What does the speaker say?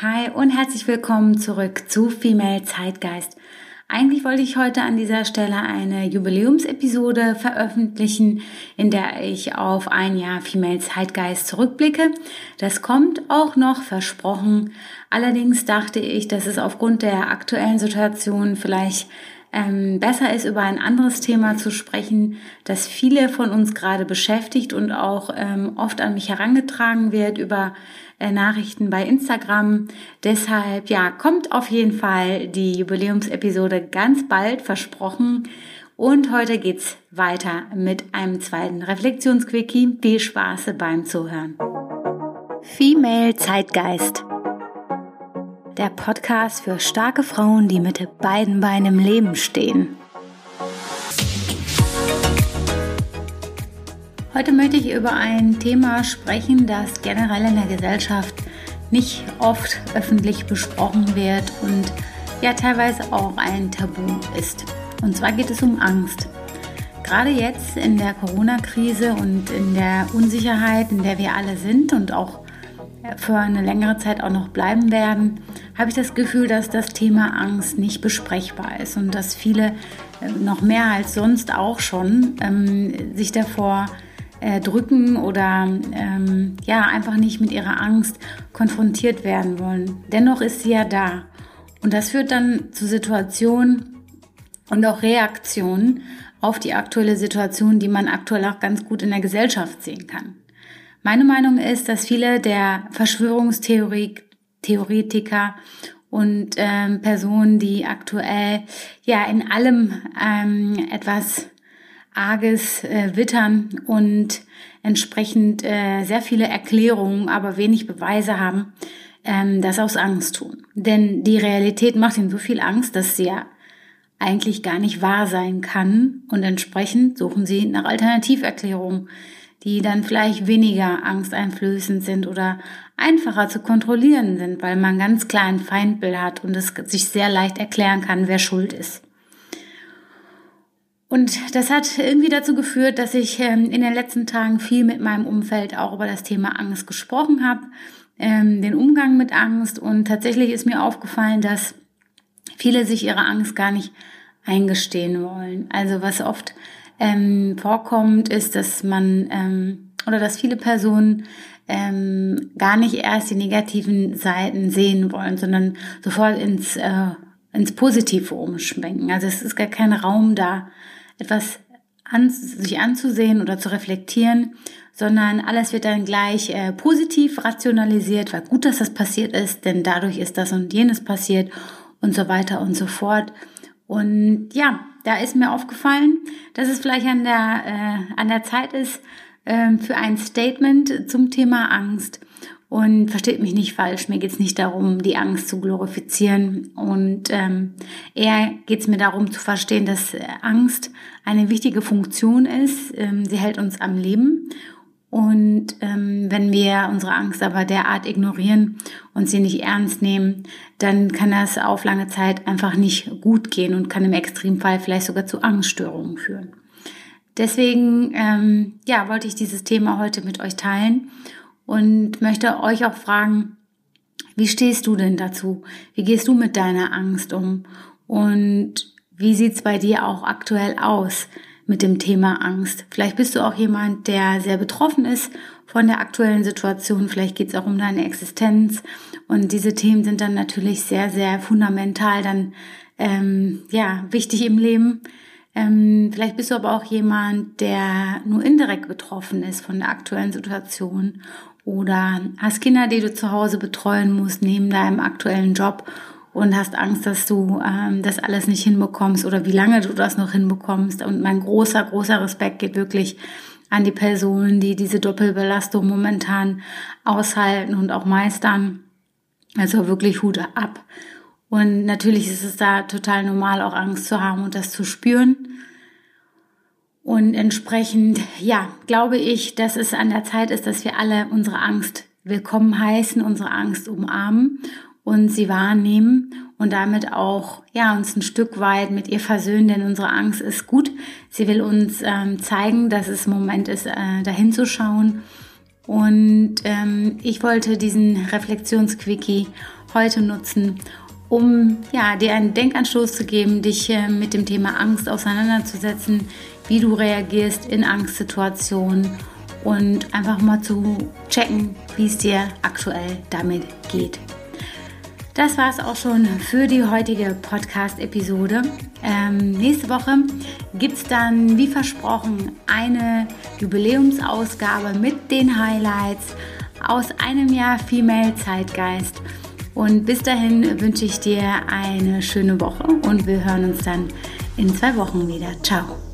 Hi und herzlich willkommen zurück zu Female Zeitgeist. Eigentlich wollte ich heute an dieser Stelle eine Jubiläumsepisode veröffentlichen, in der ich auf ein Jahr Female Zeitgeist zurückblicke. Das kommt auch noch versprochen. Allerdings dachte ich, dass es aufgrund der aktuellen Situation vielleicht ähm, besser ist, über ein anderes Thema zu sprechen, das viele von uns gerade beschäftigt und auch ähm, oft an mich herangetragen wird über äh, Nachrichten bei Instagram. Deshalb, ja, kommt auf jeden Fall die Jubiläumsepisode ganz bald, versprochen. Und heute geht's weiter mit einem zweiten Reflexionsquickie. Viel Spaß beim Zuhören. Female Zeitgeist der Podcast für starke Frauen, die mit beiden Beinen im Leben stehen. Heute möchte ich über ein Thema sprechen, das generell in der Gesellschaft nicht oft öffentlich besprochen wird und ja teilweise auch ein Tabu ist. Und zwar geht es um Angst. Gerade jetzt in der Corona-Krise und in der Unsicherheit, in der wir alle sind und auch für eine längere Zeit auch noch bleiben werden, habe ich das Gefühl, dass das Thema Angst nicht besprechbar ist und dass viele noch mehr als sonst auch schon ähm, sich davor äh, drücken oder ähm, ja einfach nicht mit ihrer Angst konfrontiert werden wollen. Dennoch ist sie ja da und das führt dann zu Situationen und auch Reaktionen auf die aktuelle Situation, die man aktuell auch ganz gut in der Gesellschaft sehen kann. Meine Meinung ist, dass viele der Verschwörungstheorie Theoretiker und ähm, Personen, die aktuell ja in allem ähm, etwas Arges äh, wittern und entsprechend äh, sehr viele Erklärungen, aber wenig Beweise haben, ähm, das aus Angst tun. Denn die Realität macht ihnen so viel Angst, dass sie ja eigentlich gar nicht wahr sein kann und entsprechend suchen sie nach Alternativerklärungen die dann vielleicht weniger angsteinflößend sind oder einfacher zu kontrollieren sind, weil man ganz klar ein Feindbild hat und es sich sehr leicht erklären kann, wer schuld ist. Und das hat irgendwie dazu geführt, dass ich ähm, in den letzten Tagen viel mit meinem Umfeld auch über das Thema Angst gesprochen habe, ähm, den Umgang mit Angst. Und tatsächlich ist mir aufgefallen, dass viele sich ihre Angst gar nicht eingestehen wollen. Also was oft ähm, vorkommt, ist, dass man ähm, oder dass viele Personen ähm, gar nicht erst die negativen Seiten sehen wollen, sondern sofort ins, äh, ins Positive umschwenken. Also es ist gar kein Raum da, etwas an, sich anzusehen oder zu reflektieren, sondern alles wird dann gleich äh, positiv rationalisiert, weil gut, dass das passiert ist, denn dadurch ist das und jenes passiert und so weiter und so fort. Und ja, da ist mir aufgefallen, dass es vielleicht an der, äh, an der Zeit ist äh, für ein Statement zum Thema Angst. Und versteht mich nicht falsch, mir geht es nicht darum, die Angst zu glorifizieren. Und ähm, eher geht es mir darum zu verstehen, dass Angst eine wichtige Funktion ist. Ähm, sie hält uns am Leben und ähm, wenn wir unsere Angst aber derart ignorieren und sie nicht ernst nehmen, dann kann das auf lange Zeit einfach nicht gut gehen und kann im Extremfall vielleicht sogar zu Angststörungen führen. Deswegen ähm, ja, wollte ich dieses Thema heute mit euch teilen und möchte euch auch fragen, wie stehst du denn dazu? Wie gehst du mit deiner Angst um? Und wie sieht's bei dir auch aktuell aus? mit dem Thema Angst. Vielleicht bist du auch jemand, der sehr betroffen ist von der aktuellen Situation. Vielleicht geht es auch um deine Existenz. Und diese Themen sind dann natürlich sehr, sehr fundamental dann ähm, ja wichtig im Leben. Ähm, vielleicht bist du aber auch jemand, der nur indirekt betroffen ist von der aktuellen Situation oder hast Kinder, die du zu Hause betreuen musst neben deinem aktuellen Job und hast Angst, dass du ähm, das alles nicht hinbekommst oder wie lange du das noch hinbekommst. Und mein großer, großer Respekt geht wirklich an die Personen, die diese Doppelbelastung momentan aushalten und auch meistern. Also wirklich Hut ab. Und natürlich ist es da total normal, auch Angst zu haben und das zu spüren. Und entsprechend, ja, glaube ich, dass es an der Zeit ist, dass wir alle unsere Angst willkommen heißen, unsere Angst umarmen und sie wahrnehmen und damit auch ja uns ein Stück weit mit ihr versöhnen, denn unsere Angst ist gut. Sie will uns ähm, zeigen, dass es Moment ist, äh, dahin zu schauen. Und ähm, ich wollte diesen Reflexionsquickie heute nutzen, um ja, dir einen Denkanstoß zu geben, dich äh, mit dem Thema Angst auseinanderzusetzen, wie du reagierst in Angstsituationen und einfach mal zu checken, wie es dir aktuell damit geht. Das war es auch schon für die heutige Podcast-Episode. Ähm, nächste Woche gibt es dann, wie versprochen, eine Jubiläumsausgabe mit den Highlights aus einem Jahr Female Zeitgeist. Und bis dahin wünsche ich dir eine schöne Woche und wir hören uns dann in zwei Wochen wieder. Ciao.